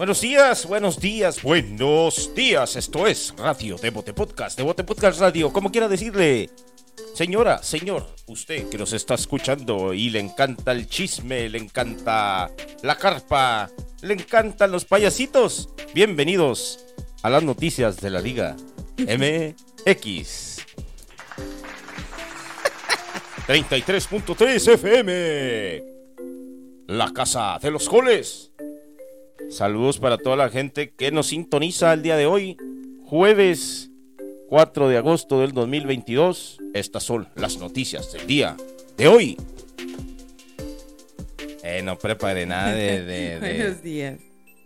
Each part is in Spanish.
Buenos días, buenos días, buenos días. Esto es Radio Devote Podcast, Devote Podcast Radio, como quiera decirle. Señora, señor, usted que nos está escuchando y le encanta el chisme, le encanta la carpa, le encantan los payasitos, bienvenidos a las noticias de la Liga MX. 33.3 FM. La casa de los goles. Saludos para toda la gente que nos sintoniza el día de hoy, jueves 4 de agosto del 2022. Estas son las noticias del día de hoy. Eh, no preparé nada de... de- de- Buenos días.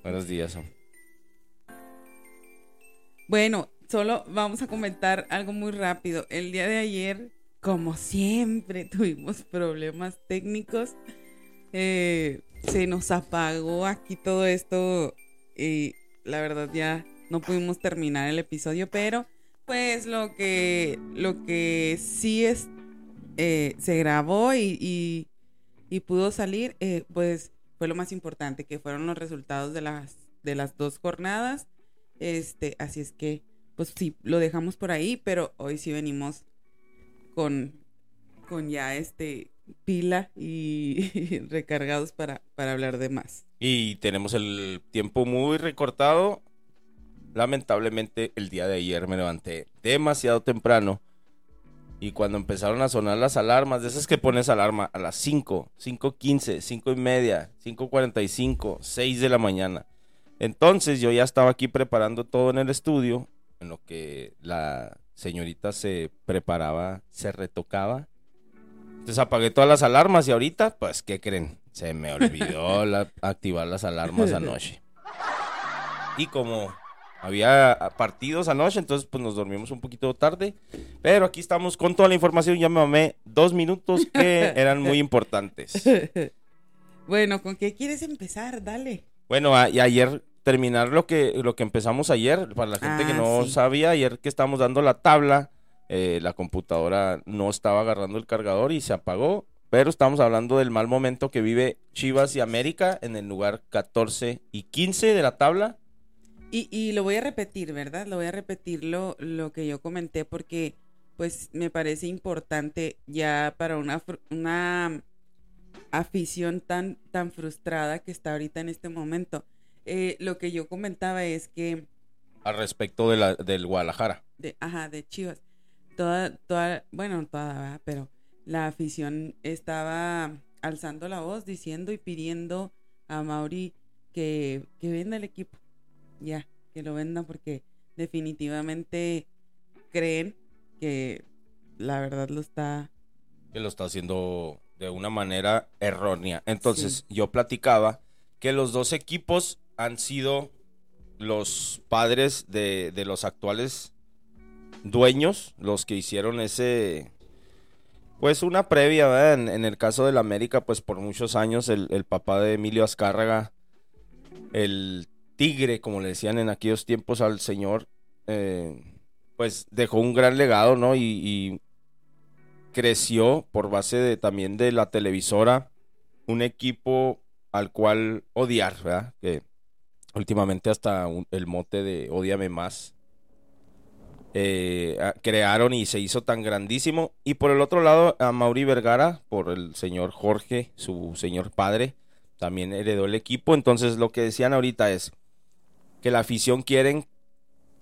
Buenos días. Bueno, solo vamos a comentar algo muy rápido. El día de ayer, como siempre, tuvimos problemas técnicos. Eh, se nos apagó aquí todo esto y la verdad ya no pudimos terminar el episodio, pero pues lo que lo que sí es eh, se grabó y, y- pudo salir, eh, pues fue lo más importante, que fueron los resultados de las de las dos jornadas. Este, así es que, pues sí, lo dejamos por ahí, pero hoy sí venimos con, con ya este pila y recargados para, para hablar de más. Y tenemos el tiempo muy recortado. Lamentablemente el día de ayer me levanté demasiado temprano. Y cuando empezaron a sonar las alarmas, de esas que pones alarma a las 5, 5.15, 5 y media, 5.45, 6 de la mañana. Entonces yo ya estaba aquí preparando todo en el estudio, en lo que la señorita se preparaba, se retocaba. Entonces apagué todas las alarmas y ahorita, pues, ¿qué creen? Se me olvidó la- activar las alarmas anoche. Y como había partidos anoche, entonces pues nos dormimos un poquito tarde. Pero aquí estamos con toda la información. Ya me mamé dos minutos que eran muy importantes. bueno, ¿con qué quieres empezar? Dale. Bueno, a- y ayer terminar lo que, lo que empezamos ayer, para la gente que Ah, no sí. sabía, ayer que estábamos dando la tabla, eh, la computadora no estaba agarrando el cargador y se apagó, pero estamos hablando del mal momento que vive Chivas y América en el lugar 14 y 15 de la tabla. Y, y lo voy a repetir, ¿verdad? Lo voy a repetir lo, lo que yo comenté porque pues me parece importante ya para una, una afición tan, tan frustrada que está ahorita en este momento. Eh, lo que yo comentaba es que, Al respecto de la, del Guadalajara. de, ajá, de Chivas, toda, toda, bueno, toda, ¿verdad? pero la afición estaba alzando la voz diciendo y pidiendo a Mauri que, que venda el equipo. Ya, que lo venda porque definitivamente creen que la verdad lo está... que lo está haciendo de una manera errónea. Entonces, yo platicaba que los dos equipos han sido los padres de, de los actuales dueños, los que hicieron ese, pues una previa, ¿verdad? En, el caso del América, pues por muchos años el, papá de Emilio Azcárraga, el tigre, como le decían en aquellos tiempos al señor, eh, pues dejó un gran legado, ¿no? Y, creció por base de también de la televisora un equipo al cual odiar, ¿verdad? Que últimamente hasta el mote de Odiame más eh, crearon y se hizo tan grandísimo. Y por el otro lado, a Mauri Vergara, por el señor Jorge, su señor padre, también heredó el equipo. Entonces lo que decían ahorita es que la afición quieren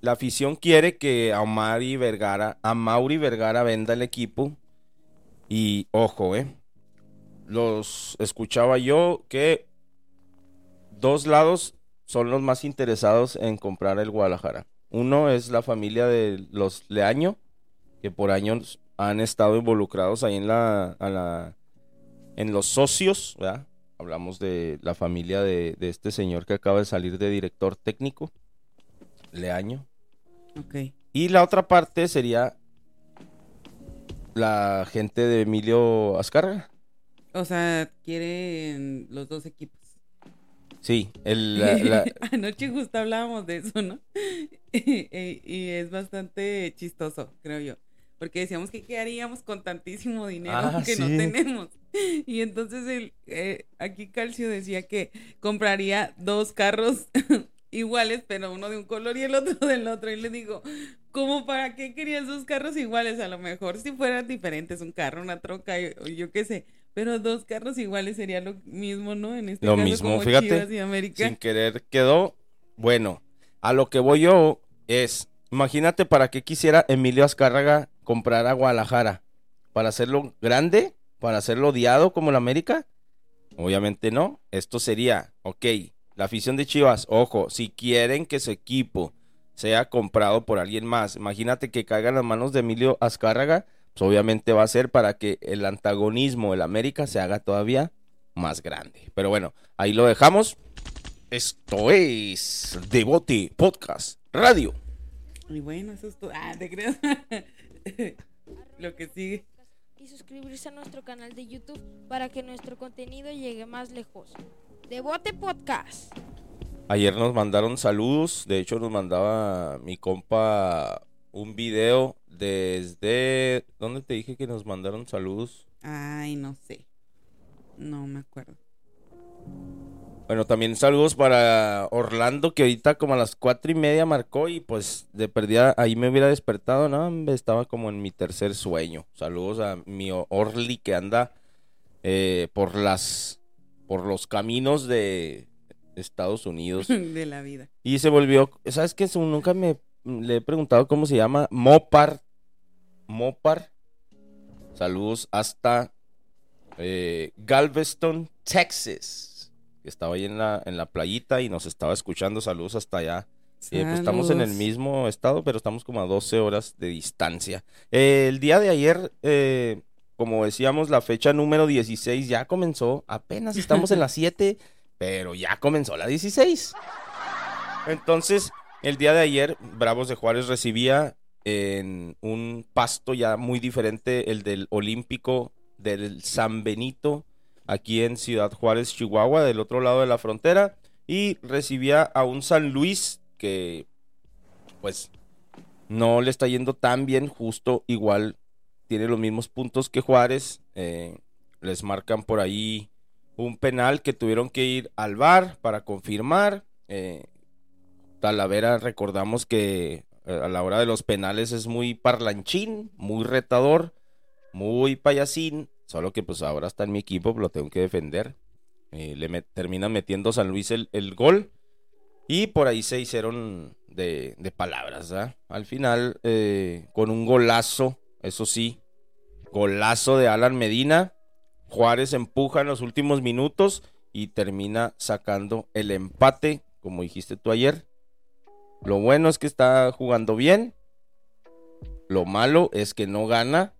la afición quiere que a Mauri Vergara, a Mauri Vergara venda el equipo. Y ojo, eh. Los escuchaba yo que dos lados son los más interesados en comprar el Guadalajara. Uno es la familia de los Leaño, que por años han estado involucrados ahí en la, a la- en los socios, ¿verdad? Hablamos de la familia de, de este señor que acaba de salir de director técnico, Leaño. Ok. Y la otra parte sería la gente de Emilio Azcárraga. O sea, quieren los dos equipos. Sí, el, la- la- Anoche justo hablábamos de eso, ¿no? y, es bastante chistoso, creo yo. porque decíamos que qué haríamos con tantísimo dinero Ah, que no tenemos. Y entonces el, eh, aquí Calcio decía que compraría dos carros iguales, pero uno de un color y el otro del otro. Y le digo, ¿cómo para qué querías dos carros iguales? A lo mejor si fueran diferentes, un carro, una troca, y- o yo qué sé. Pero dos carros iguales sería lo mismo, ¿no? En este Lo caso, mismo, como fíjate, Chivas y América. Sin querer quedó. Bueno, a lo que voy yo es, imagínate para qué quisiera Emilio Azcárraga comprar a Guadalajara. ¿Para hacerlo grande? ¿Para hacerlo odiado como el América? Obviamente no. Esto sería, ok, la afición de Chivas, ojo, si quieren que su equipo sea comprado por alguien más, imagínate que caiga en las manos de Emilio Azcárraga, pues obviamente va a ser para que el antagonismo del América se haga todavía más grande. Pero bueno, ahí lo dejamos. Esto es Devote Podcast Radio. Y bueno, eso es todo. Ah, te creas. lo que sigue. y suscribirse a nuestro canal de YouTube para que nuestro contenido llegue más lejos. Devote Podcast. Ayer nos mandaron saludos, de hecho nos mandaba mi compa un video desde... ¿Dónde te dije que nos mandaron saludos? Ay, no sé. No me acuerdo. Bueno, también saludos para Orlando, que ahorita como a las cuatro y media marcó y pues de perdida ahí me hubiera despertado, ¿no? Estaba como en mi tercer sueño. Saludos a mi Orly que anda eh, por las por los caminos de Estados Unidos. De la vida. Y se volvió, ¿sabes qué? Nunca me le he preguntado cómo se llama. Mopar. Mopar. Saludos hasta eh, Galveston, Texas. Estaba ahí en la, en la playita y nos estaba escuchando. Saludos hasta allá. Eh, pues estamos en el mismo estado, pero estamos como a 12 horas de distancia. Eh, el día de ayer, eh, como decíamos, la fecha número 16 ya comenzó. Apenas estamos en la 7, pero ya comenzó la 16. Entonces, el día de ayer, Bravos de Juárez recibía en un pasto ya muy diferente, el del Olímpico del San Benito, aquí en Ciudad Juárez, Chihuahua, del otro lado de la frontera, y recibía a un San Luis que, pues, no le está yendo tan bien, justo igual tiene los mismos puntos que Juárez, eh, les marcan por ahí un penal que tuvieron que ir al bar para confirmar. eh, Talavera, recordamos que eh, a la hora de los penales es muy parlanchín, muy retador, muy payasín. Solo que pues ahora está en mi equipo, lo tengo que defender. Eh, le met- terminan metiendo San Luis el, gol. Y por ahí se hicieron de, palabras, ¿verdad? Al final, eh, con un golazo, eso sí, golazo de Alan Medina. Juárez empuja en los últimos minutos y termina sacando el empate, como dijiste tú ayer. Lo bueno es que está jugando bien. Lo malo es que no gana,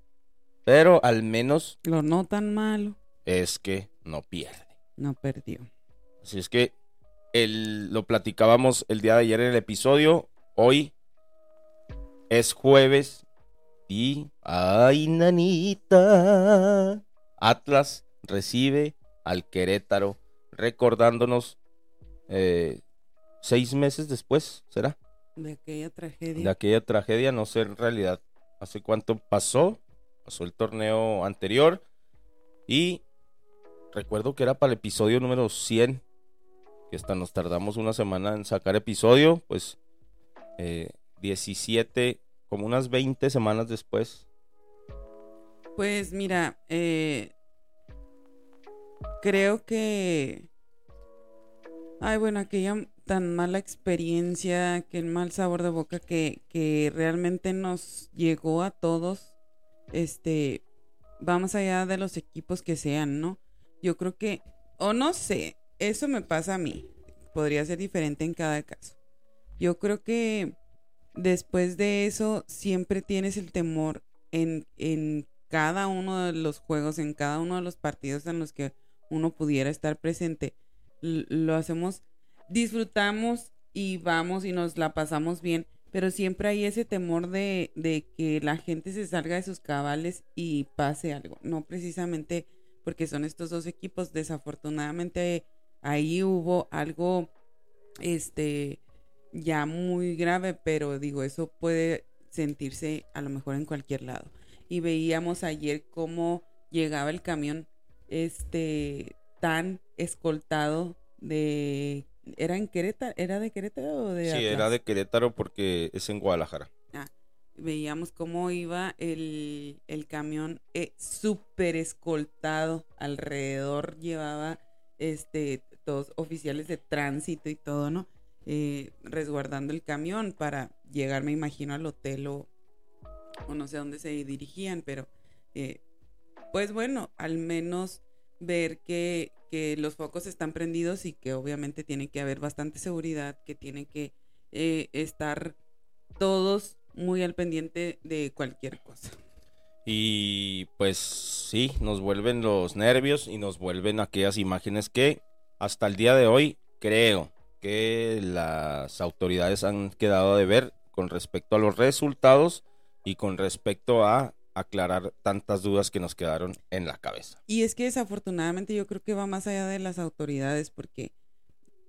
pero al menos Lo no tan malo. es que no pierde. No perdió. Así es que el- lo platicábamos el día de ayer en el episodio. Hoy es jueves y... ¡Ay, nanita! Atlas recibe al Querétaro, recordándonos eh, seis meses después, ¿será? De aquella tragedia. De aquella tragedia, no sé en realidad hace cuánto pasó. Pasó el torneo anterior y recuerdo que era para el episodio número 100, que hasta nos tardamos una semana en sacar episodio, pues eh, 17, como unas 20 semanas después. Pues mira, eh, creo que... Ay, bueno, aquella tan mala experiencia, aquel mal sabor de boca que, que realmente nos llegó a todos, este, vamos allá de los equipos que sean, ¿no? Yo creo que, o no sé, eso me pasa a mí, podría ser diferente en cada caso. Yo creo que después de eso siempre tienes el temor en, en cada uno de los juegos, en cada uno de los partidos en los que uno pudiera estar presente. Lo hacemos, disfrutamos y vamos y nos la pasamos bien, pero siempre hay ese temor de, de que la gente se salga de sus cabales y pase algo. No precisamente porque son estos dos equipos, desafortunadamente ahí hubo algo, este, ya muy grave, pero digo, eso puede sentirse a lo mejor en cualquier lado. y veíamos ayer cómo llegaba el camión este tan escoltado de era en Querétaro, era de Querétaro o de Sí, Atlas? era de Querétaro porque es en Guadalajara. veíamos cómo iba el, el camión eh, súper escoltado alrededor llevaba este todos oficiales de tránsito y todo no Eh, resguardando el camión para llegar me imagino al hotel o, o no sé a dónde se dirigían pero eh, pues bueno al menos ver que, que los focos están prendidos y que obviamente tiene que haber bastante seguridad que tiene que eh, estar todos muy al pendiente de cualquier cosa. Y pues sí, nos vuelven los nervios y nos vuelven aquellas imágenes que hasta el día de hoy creo que las autoridades han quedado de ver con respecto a los resultados y con respecto a aclarar tantas dudas que nos quedaron en la cabeza. Y es que desafortunadamente yo creo que va más allá de las autoridades porque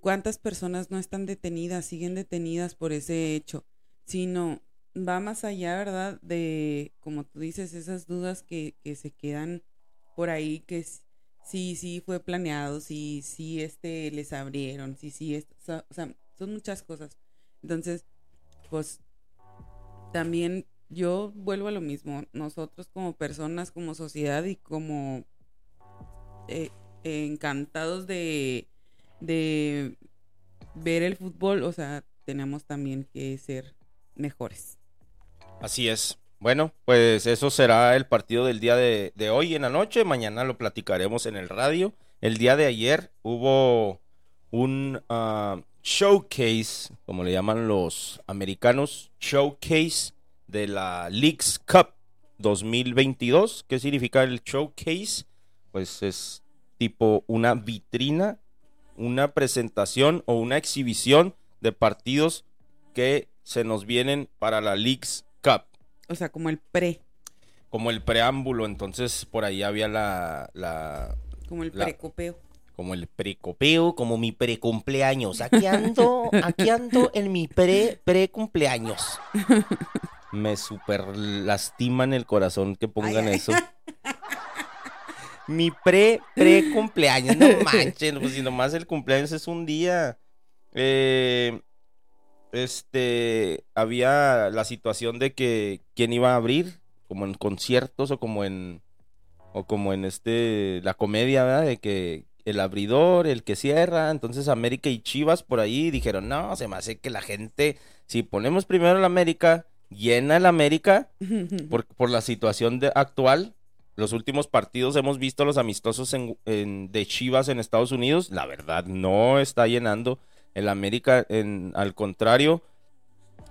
cuántas personas no están detenidas, siguen detenidas por ese hecho, sino va más allá, ¿verdad? De, como tú dices, esas dudas que, que se quedan por ahí, que sí, sí fue planeado, sí, sí, este, les abrieron, sí, sí, esto, o sea, son muchas cosas. Entonces, pues, también yo vuelvo a lo mismo, nosotros como personas, como sociedad y como eh, encantados de, de ver el fútbol, o sea, tenemos también que ser mejores. Así es. Bueno, pues eso será el partido del día de, de hoy en la noche. Mañana lo platicaremos en el radio. El día de ayer hubo un ah, showcase, como le llaman los americanos, showcase de la Leagues Cup 2022. ¿Qué significa el showcase? Pues es tipo una vitrina, una presentación o una exhibición de partidos que se nos vienen para la Leagues Cup O sea, como el pre, como el preámbulo, entonces por ahí había la, la como el La- precopeo. como el precopeo, como mi precumpleaños. Aquí ando, aquí ando en mi pre precumpleaños. Me super lastiman el corazón que pongan Ay, ay. eso. Mi pre precumpleaños, no manchen, pues si nomás el cumpleaños es un día. Eh, este había la situación de que quién iba a abrir, como en conciertos o como en o como en este la comedia, ¿verdad? De que el abridor, el que cierra, entonces América y Chivas por ahí dijeron, no, se me hace que la gente, si ponemos primero el América, llena el América, por, por la situación de- actual. Los últimos partidos hemos visto los amistosos en- en- de Chivas en Estados Unidos. La verdad, no está llenando el América. En, al contrario,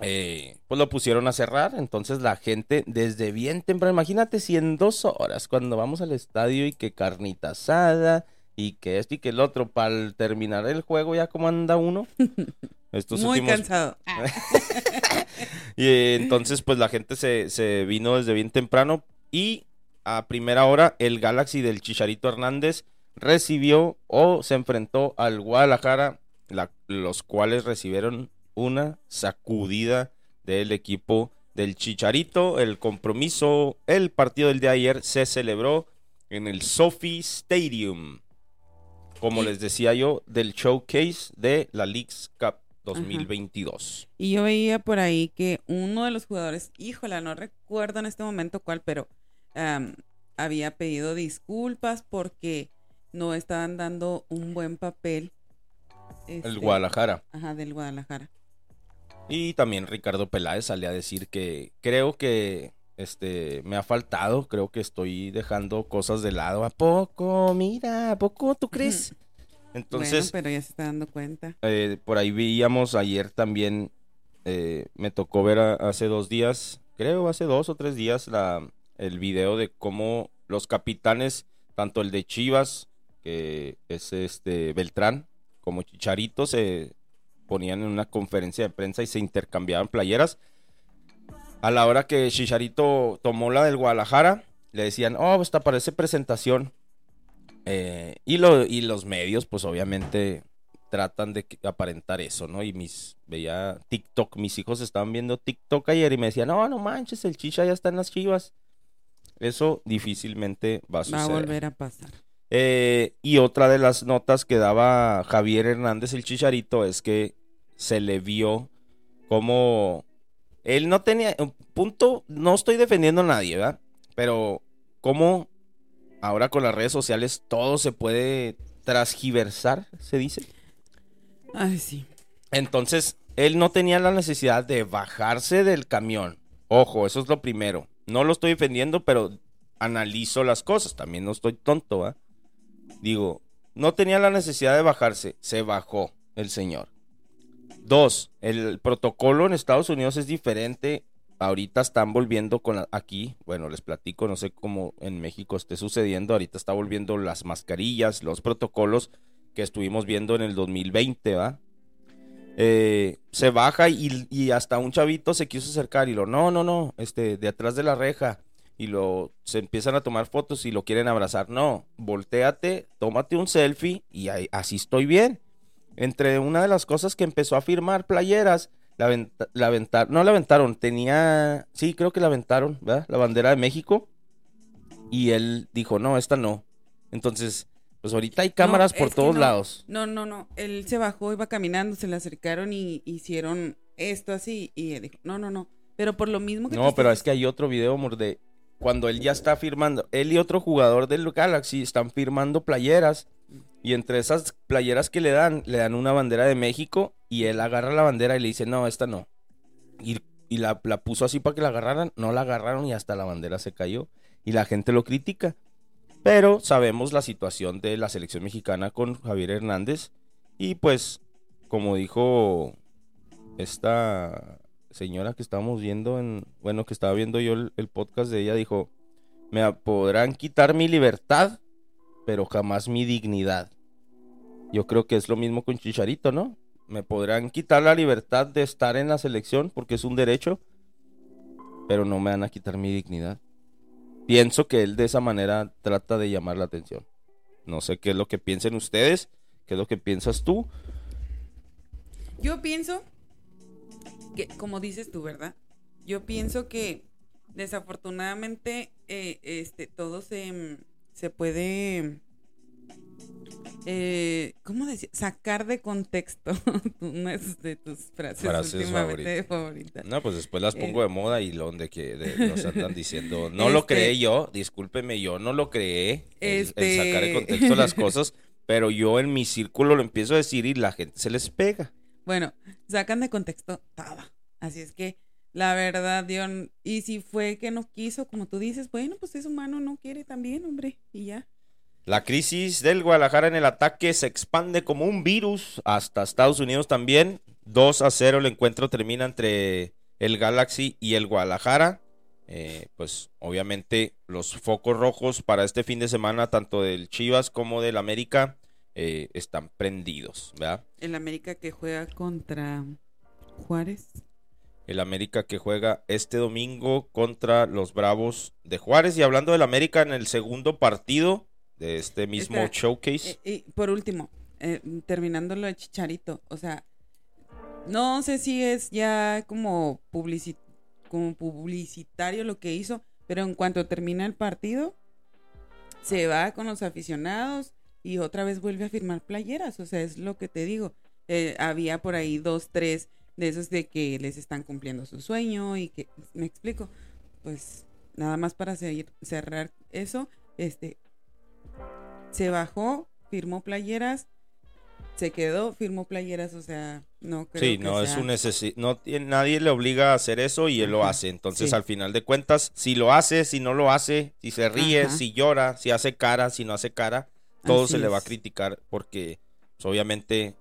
eh, pues lo pusieron a cerrar. Entonces la gente desde bien temprano, imagínate si en dos horas, cuando vamos al estadio y que carnita asada y que esto y que el otro, para terminar el juego ya como anda uno. Estos Muy últimos cansado. y eh, entonces, pues la gente se, se vino desde bien temprano. Y a primera hora, el Galaxy del Chicharito Hernández recibió o se enfrentó al Guadalajara, la- los cuales recibieron una sacudida del equipo del Chicharito. El compromiso, el partido del día de ayer se celebró en el Sophie Stadium. Como les decía yo, del showcase de la Leagues Cup 2022. Y yo veía por ahí que uno de los jugadores, híjola, no recuerdo en este momento cuál, pero había pedido disculpas porque no estaban dando un buen papel. El este, Guadalajara. Ajá, del Guadalajara. Y también Ricardo Peláez sale a decir que creo que este me ha faltado, creo que estoy dejando cosas de lado. ¿A poco? Mira, ¿a poco tú crees? Bueno, Entonces, pero ya se está dando cuenta. eh, por ahí veíamos ayer también, eh, me tocó ver a- hace dos días, creo hace dos o tres días, la, el video de cómo los capitanes, tanto el de Chivas, que es este Beltrán, como Chicharito, se ponían en una conferencia de prensa y se intercambiaban playeras. A la hora que Chicharito tomó la del Guadalajara, le decían, oh, esta parece presentación. Eh, y, lo, y los medios, pues obviamente tratan de aparentar eso, ¿no? Y mis, veía TikTok, mis hijos estaban viendo TikTok ayer y me decían, no, no manches, el Chicha ya está en las chivas. Eso difícilmente va a Va suceder. a volver a pasar. Eh, y otra de las notas que daba Javier Hernández el Chicharito es que se le vio como él no tenía un punto, no estoy defendiendo a nadie, ¿verdad? Pero como ahora con las redes sociales todo se puede transgiversar, se dice. Ay, sí. Entonces, él no tenía la necesidad de bajarse del camión. Ojo, eso es lo primero. No lo estoy defendiendo, pero analizo las cosas. También no estoy tonto, ¿va? Digo, no tenía la necesidad de bajarse. Se bajó el señor. Dos, el protocolo en Estados Unidos es diferente. Ahorita están volviendo con aquí, bueno, les platico, no sé cómo en México esté sucediendo. Ahorita está volviendo las mascarillas, los protocolos que estuvimos viendo en el 2020, ¿va? Eh, se baja y, hasta un chavito se quiso acercar y lo, no, no, no, este, de atrás de la reja. Y lo, se empiezan a tomar fotos y lo quieren abrazar. No, volteate, tómate un selfie y así estoy bien. Entre una de las cosas que empezó a firmar playeras, la, aventa- la no la aventaron, tenía, sí, creo que la aventaron, ¿verdad? La bandera de México. Y él dijo, no, esta no. Entonces, pues ahorita hay cámaras No, por todos no. lados. No, no, no. Él se bajó, iba caminando, se le acercaron y hicieron esto así. Y él dijo, no, no, no. Pero por lo mismo que No, pero estás- es que hay otro video, amor, de cuando él ya está firmando. Él y otro jugador del Galaxy están firmando playeras. Y entre esas playeras que le dan, le dan una bandera de México. Y él agarra la bandera y le dice, no, esta no. Y, la, la puso así para que la agarraran. No la agarraron y hasta la bandera se cayó. Y la gente lo critica. Pero sabemos la situación de la selección mexicana con Javier Hernández. Y pues, como dijo esta señora que estábamos viendo en, bueno, que estaba viendo yo el podcast de ella, dijo, me podrán quitar mi libertad, pero jamás mi dignidad. Yo creo que es lo mismo con Chicharito, ¿no? Me podrán quitar la libertad de estar en la selección porque es un derecho, pero no me van a quitar mi dignidad. Pienso que él de esa manera trata de llamar la atención. No sé qué es lo que piensen ustedes, qué es lo que piensas tú. Yo pienso que, como dices tú, ¿verdad? Yo pienso que desafortunadamente eh, este todo se, mm, se puede eh, ¿cómo decir? sacar de contexto una de tus frases, Frases últimamente favoritas. No, pues después las pongo Eh. de moda y lo donde que de- nos andan diciendo, no lo Este- creé yo, discúlpeme, yo no lo creé, el- el, Este- sacar de contexto las cosas, pero yo en mi círculo lo empiezo a decir y la gente se les pega. Bueno, sacan de contexto todo. Así es que la verdad, Dion, y si fue que no quiso, como tú dices, bueno, pues es humano, no quiere también, hombre, y ya. La crisis del Guadalajara en el ataque se expande como un virus hasta Estados Unidos también. 2 a 0 el encuentro termina entre el Galaxy y el Guadalajara. Eh, pues obviamente los focos rojos para este fin de semana, tanto del Chivas como del América, eh, están prendidos, ¿verdad? El América que juega contra Juárez. El América que juega este domingo contra los Bravos de Juárez. Y hablando del América en el segundo partido de este mismo Espera, showcase. Eh, y por último, eh, terminando lo de Chicharito, o sea, no sé si es ya como, publici- como publicitario lo que hizo, pero en cuanto termina el partido, se va con los aficionados y otra vez vuelve a firmar playeras, o sea, es lo que te digo. Eh, había por ahí dos, tres de esos de que les están cumpliendo su sueño y que, me explico, pues nada más para seguir- cerrar eso, este, se bajó, firmó playeras, se quedó, firmó playeras, o sea, no creo Sí, que no es un necesi- no tiene- nadie le obliga a hacer eso y él lo hace. Entonces, sí. al final de cuentas, si lo hace, si no lo hace, si se ríe, Ajá. si llora, si hace cara, si no hace cara, todo Así se le va a criticar porque pues, obviamente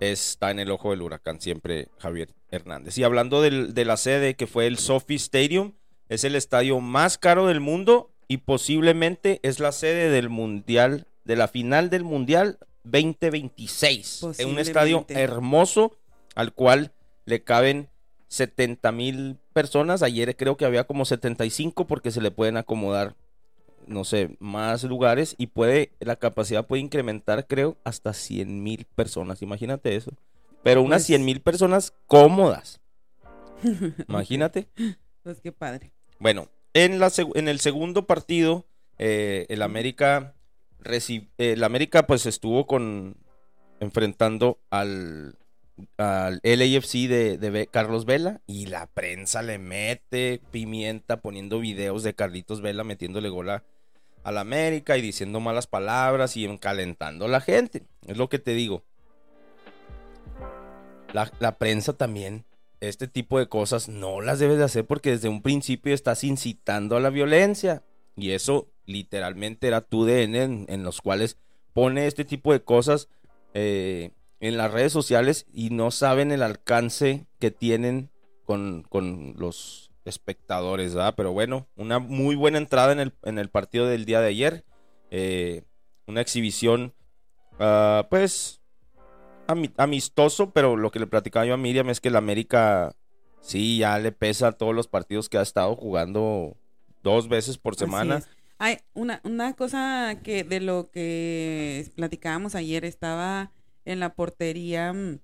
está en el ojo del huracán siempre Javier Hernández. Y hablando del- de la sede que fue el Sophie Stadium, es el estadio más caro del mundo y posiblemente es la sede del Mundial, de la final del Mundial 2026. Es un estadio hermoso al cual le caben 70 mil personas. Ayer creo que había como 75 porque se le pueden acomodar, no sé, más lugares y puede, la capacidad puede incrementar, creo, hasta 100 mil personas. Imagínate eso. Pero unas Pues- 100 mil personas cómodas. Imagínate. Pues qué padre. Bueno, En, la, en el segundo partido, eh, el América el América pues estuvo con enfrentando al, al LAFC de, de, Carlos Vela y la prensa le mete pimienta poniendo videos de Carlitos Vela metiéndole gol a, al América y diciendo malas palabras y encalentando a la gente. Es lo que te digo. La, la prensa también, este tipo de cosas no las debes de hacer porque desde un principio estás incitando a la violencia. Y eso literalmente era tu DN en, los cuales pone este tipo de cosas eh, en las redes sociales y no saben el alcance que tienen con, los espectadores, ¿verdad? Pero bueno, una muy buena entrada en el, en el partido del día de ayer. Eh, una exhibición, ah, pues, amistoso, pero lo que le platicaba yo a Miriam es que el América sí ya le pesa todos los partidos que ha estado jugando dos veces por semana. Hay una, una cosa que de lo que platicábamos ayer estaba en la portería, mm,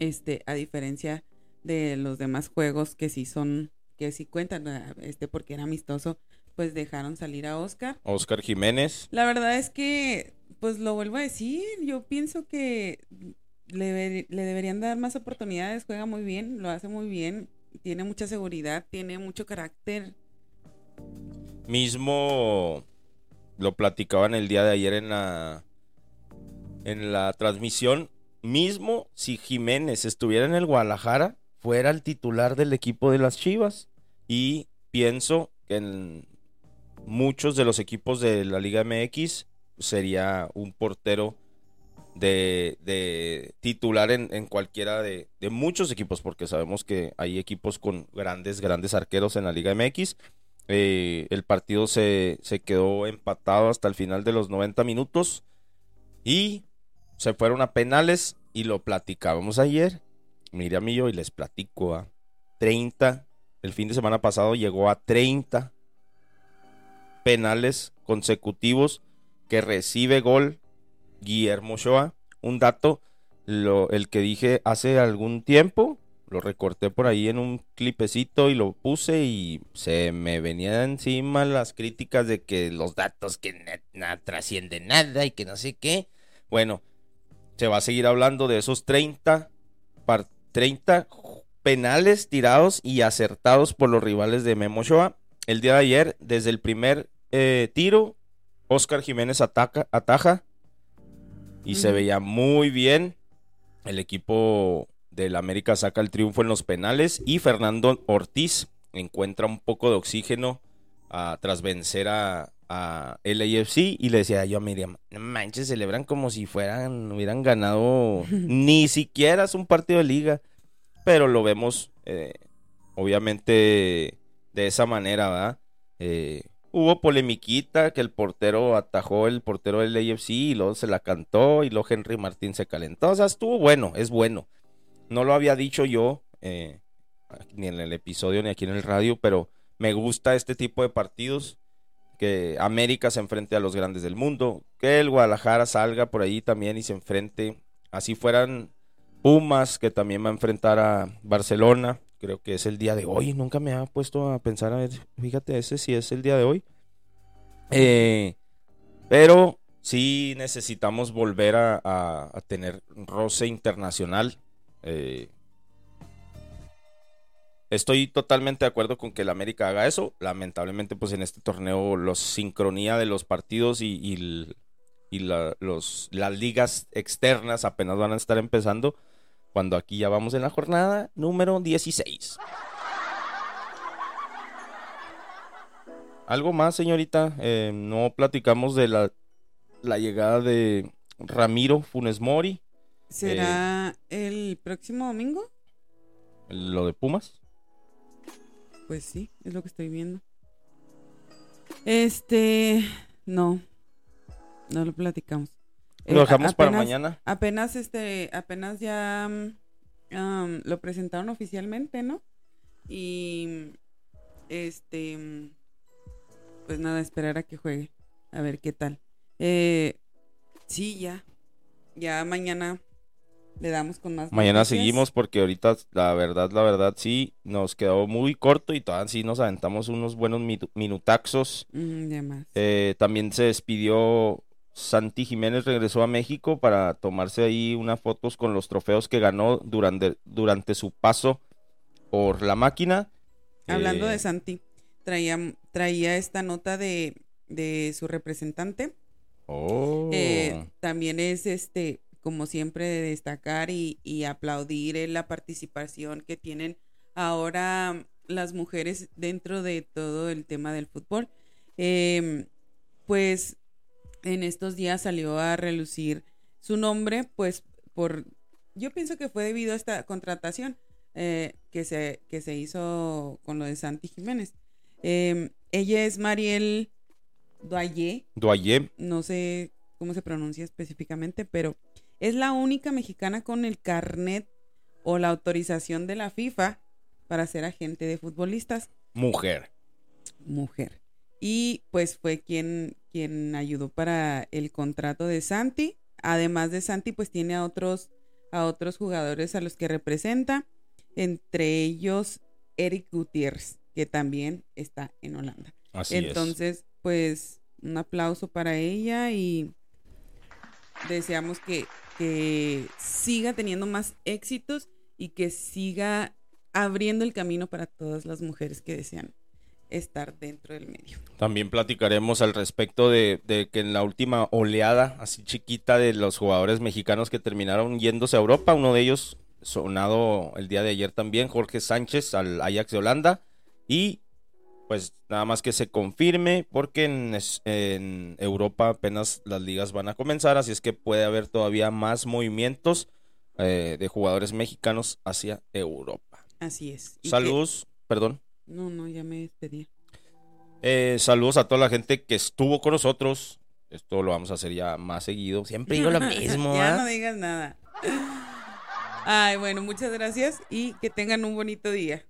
este, a diferencia de los demás juegos que sí son, que sí cuentan, ah, este, porque era amistoso, pues dejaron salir a Oscar. Oscar Jiménez. La verdad es que, pues lo vuelvo a decir, yo pienso que le, le deberían dar más oportunidades, juega muy bien, lo hace muy bien, tiene mucha seguridad, tiene mucho carácter mismo lo platicaban el día de ayer en la en la transmisión, mismo si Jiménez estuviera en el Guadalajara, fuera el titular del equipo de las Chivas y pienso que en muchos de los equipos de la Liga MX sería un portero de, titular en, cualquiera de, muchos equipos, porque sabemos que hay equipos con grandes, grandes arqueros en la Liga MX. Eh, el partido se, quedó empatado hasta el final de los 90 minutos y se fueron a penales y lo platicábamos ayer. Miriam y yo y les platico a 30. El fin de semana pasado llegó a 30 penales consecutivos que recibe gol Guillermo Shoa. Un dato, lo, el que dije hace algún tiempo, lo recorté por ahí en un clipecito y lo puse y se me venían encima las críticas de que los datos que nada trascienden nada y que no sé qué. Bueno, se va a seguir hablando de esos 30, 30 penales tirados y acertados por los rivales de Memo Shoa. El día de ayer, desde el primer eh, tiro, Oscar Jiménez ataca, ataja y se veía muy bien. El equipo del América saca el triunfo en los penales y Fernando Ortiz encuentra un poco de oxígeno ah, tras vencer a, a LAFC y le decía yo a Miriam, manches, celebran como si fueran, hubieran ganado ni siquiera es un partido de liga, pero lo vemos eh, obviamente de esa manera, ¿verdad? Eh, hubo polemiquita que el portero atajó el portero del AFC y luego se la cantó y luego Henry Martín se calentó, o sea, estuvo bueno, es bueno. No lo había dicho yo, eh, ni en el episodio ni aquí en el radio, pero me gusta este tipo de partidos. Que América se enfrente a los grandes del mundo. Que el Guadalajara salga por ahí también y se enfrente. Así fueran Pumas, que también va a enfrentar a Barcelona. Creo que es el día de hoy. Nunca me ha puesto a pensar, a ver, fíjate, ese si es el día de hoy. Eh, pero sí necesitamos volver a, tener roce internacional eh, estoy totalmente de acuerdo con que el América haga eso. Lamentablemente, pues en este torneo, la sincronía de los partidos y, los, las ligas externas apenas van a estar empezando. Cuando aquí ya vamos en la jornada número 16. ¿Algo más, señorita? Eh, no platicamos de la, la llegada de Ramiro Funes Mori. ¿Será eh, el próximo domingo? ¿Lo de Pumas? Pues sí, es lo que estoy viendo. Este, no, no lo platicamos. Lo dejamos para mañana. Apenas, este, apenas ya mm, lo presentaron oficialmente, ¿no? Y, este, pues nada, esperar a que juegue, a ver qué tal. Eh, sí, ya, ya mañana le damos con más. Mañana noticias. seguimos porque ahorita la verdad, la verdad sí nos quedó muy corto y todavía sí nos aventamos unos buenos minutaxos. Mm. Eh, también se despidió Santi Jiménez, regresó a México para tomarse ahí unas fotos con los trofeos que ganó durante, durante su paso por la máquina. Hablando Eh, de Santi, traía, traía esta nota de, de su representante. Oh. Eh, también es este, como siempre, de destacar y, y aplaudir eh, la participación que tienen ahora las mujeres dentro de todo el tema del fútbol. Em, pues en estos días salió a relucir su nombre, pues por, yo pienso que fue debido a esta contratación eh, que, se, que se hizo con lo de Santi Jiménez. Em, ella es Mariel Doyer, Doye, no sé cómo se pronuncia específicamente, pero es la única mexicana con el carnet o la autorización de la FIFA para ser agente de futbolistas mujer. mujer. Y pues fue quien, quien ayudó para el contrato de Santi. Además de Santi, pues tiene a otros, a otros jugadores a los que representa, entre ellos Eric Gutiérrez, que también está en Holanda. Así es. Entonces, pues un aplauso para ella y deseamos que, que siga teniendo más éxitos y que siga abriendo el camino para todas las mujeres que desean estar dentro del medio. También platicaremos al respecto de, de que en la última oleada, así chiquita, de los jugadores mexicanos que terminaron yéndose a Europa, uno de ellos sonado el día de ayer también, Jorge Sánchez al Ajax de Holanda, y pues nada más que se confirme, porque en, Europa apenas las ligas van a comenzar, así es que puede haber todavía más movimientos eh, de jugadores mexicanos hacia Europa. Así es. Que- Saludos, perdón. No, no, ya me despedí. Eh, saludos a toda la gente que estuvo con nosotros. Esto lo vamos a hacer ya más seguido. Siempre digo lo mismo, ya ¿ah? no digas nada. Ay, bueno, muchas gracias y que tengan un bonito día.